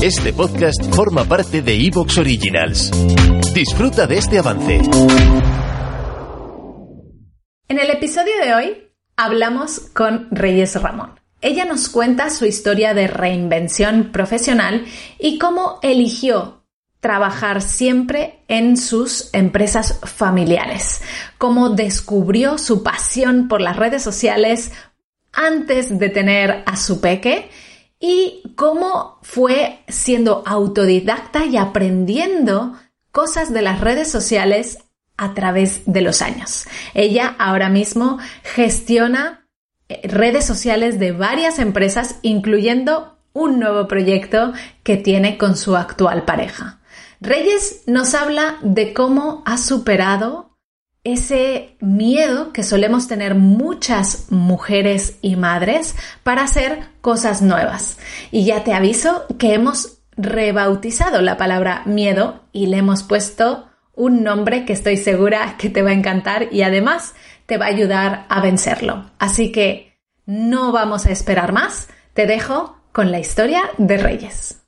Este podcast forma parte de Evox Originals. Disfruta de este avance. En el episodio de hoy hablamos con Reyes Ramón. Ella nos cuenta su historia de reinvención profesional y cómo eligió trabajar siempre en sus empresas familiares, cómo descubrió su pasión por las redes sociales antes de tener a su peque y cómo fue siendo autodidacta y aprendiendo cosas de las redes sociales a través de los años. Ella ahora mismo gestiona eh, redes sociales de varias empresas, incluyendo un nuevo proyecto que tiene con su actual pareja. Reyes nos habla de cómo ha superado ese miedo que solemos tener muchas mujeres y madres para hacer cosas nuevas. Y ya te aviso que hemos rebautizado la palabra miedo y le hemos puesto un nombre que estoy segura que te va a encantar y además te va a ayudar a vencerlo. Así que no vamos a esperar más, te dejo con la historia de Reyes.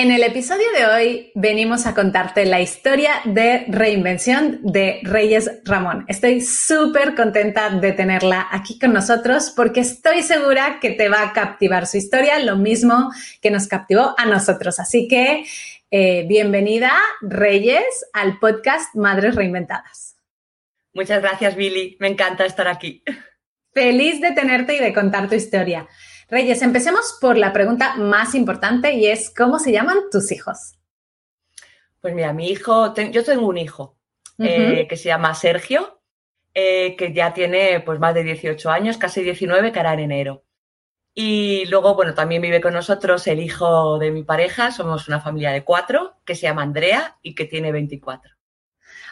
En el episodio de hoy venimos a contarte la historia de reinvención de Reyes Ramón. Estoy súper contenta de tenerla aquí con nosotros porque estoy segura que te va a captivar su historia, lo mismo que nos captivó a nosotros. Así que eh, bienvenida, Reyes, al podcast Madres Reinventadas. Muchas gracias, Billy. Me encanta estar aquí. Feliz de tenerte y de contar tu historia. Reyes, empecemos por la pregunta más importante y es, ¿cómo se llaman tus hijos? Pues mira, mi hijo, yo tengo un hijo eh, que se llama Sergio, eh, que ya tiene pues más de 18 años, casi 19, que hará en enero. Y luego, bueno, también vive con nosotros el hijo de mi pareja, somos una familia de cuatro, que se llama Andrea y que tiene 24.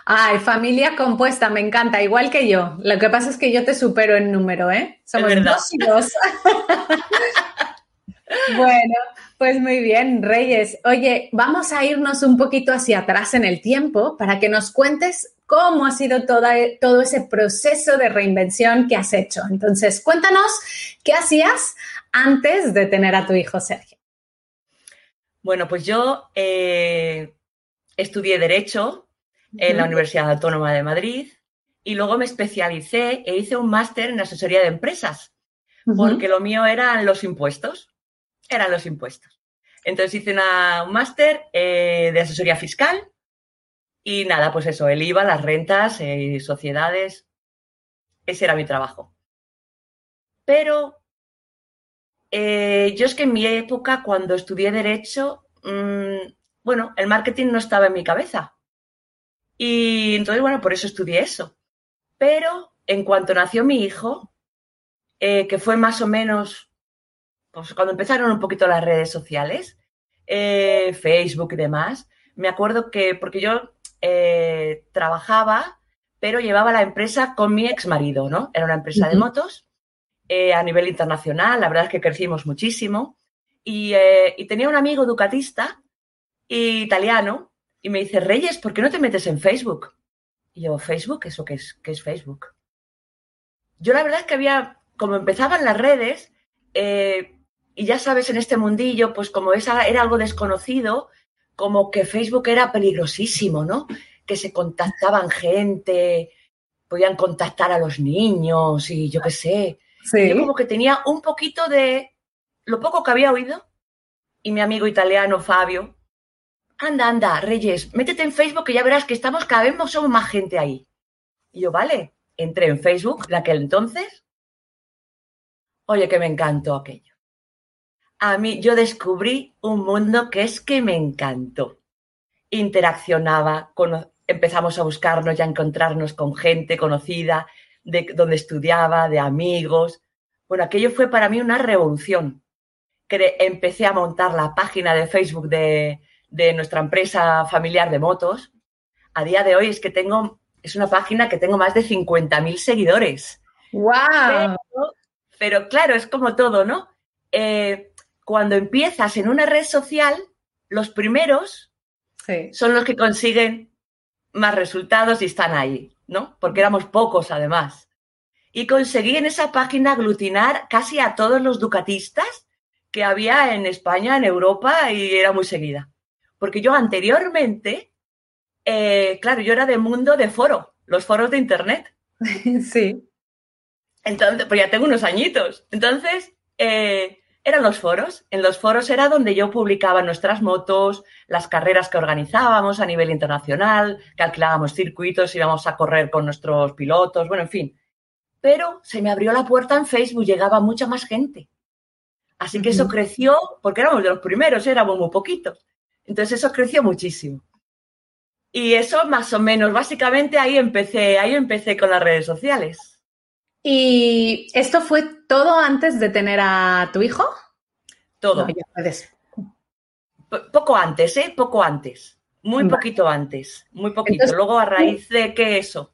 Ay, familia compuesta, me encanta, igual que yo. Lo que pasa es que yo te supero en número, ¿eh? Somos dos y dos. bueno, pues muy bien, Reyes. Oye, vamos a irnos un poquito hacia atrás en el tiempo para que nos cuentes cómo ha sido todo ese proceso de reinvención que has hecho. Entonces, cuéntanos qué hacías antes de tener a tu hijo Sergio. Bueno, pues yo eh, estudié Derecho en la Universidad Autónoma de Madrid y luego me especialicé e hice un máster en asesoría de empresas, porque lo mío eran los impuestos, eran los impuestos. Entonces hice un máster eh, de asesoría fiscal y nada, pues eso, el IVA, las rentas, y eh, sociedades, ese era mi trabajo. Pero eh, yo es que en mi época, cuando estudié derecho, mm, bueno, el marketing no estaba en mi cabeza. Y entonces, bueno, por eso estudié eso. Pero en cuanto nació mi hijo, eh, que fue más o menos pues, cuando empezaron un poquito las redes sociales, eh, Facebook y demás, me acuerdo que, porque yo eh, trabajaba, pero llevaba la empresa con mi ex marido, ¿no? Era una empresa de motos a nivel internacional, la verdad es que crecimos muchísimo. Y, y tenía un amigo educatista italiano y me dice, Reyes, ¿por qué no te metes en Facebook? Y yo, ¿Facebook? ¿Eso qué es? ¿Qué es Facebook? Yo la verdad es que había, como empezaban las redes, eh, y ya sabes, en este mundillo, pues como esa era algo desconocido, como que Facebook era peligrosísimo, ¿no? Que se contactaban gente, podían contactar a los niños y yo qué sé. Yo como que tenía un poquito de lo poco que había oído. Y mi amigo italiano, Fabio, anda, anda, Reyes, métete en Facebook que ya verás que estamos cada vez somos más gente ahí. Y yo, vale, entré en Facebook de aquel entonces. Oye, que me encantó aquello. A mí yo descubrí un mundo que es que me encantó. Interaccionaba, empezamos a buscarnos y a encontrarnos con gente conocida, de donde estudiaba, de amigos. Bueno, aquello fue para mí una revolución. Que empecé a montar la página de Facebook de, de nuestra empresa familiar de motos, a día de hoy es que tengo, es una página que tengo más de 50.000 seguidores. ¡Wow! Pero, claro, es como todo, ¿no? Eh, cuando empiezas en una red social, los primeros son los que consiguen más resultados y están ahí, ¿no? Porque éramos pocos además. Y conseguí en esa página aglutinar casi a todos los ducatistas que había en España, en Europa y era muy seguida. Porque yo anteriormente, eh, claro, yo era de mundo de foro, los foros de Internet. Sí. Entonces, pues ya tengo unos añitos. Entonces, eh, eran los foros. En los foros era donde yo publicaba nuestras motos, las carreras que organizábamos a nivel internacional, que alquilábamos circuitos, íbamos a correr con nuestros pilotos, bueno, en fin. Pero se me abrió la puerta en Facebook, llegaba mucha más gente. Así que eso creció, porque éramos de los primeros, éramos muy poquitos. Entonces eso creció muchísimo. Y eso más o menos, básicamente ahí empecé, ahí empecé con las redes sociales. ¿Y esto fue todo antes de tener a tu hijo? Todo. poco antes, ¿eh? Poco antes. Muy poquito antes. Muy poquito. Luego a raíz de que eso.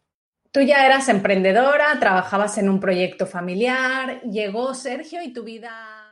Tú ya eras emprendedora, trabajabas en un proyecto familiar, llegó Sergio y tu vida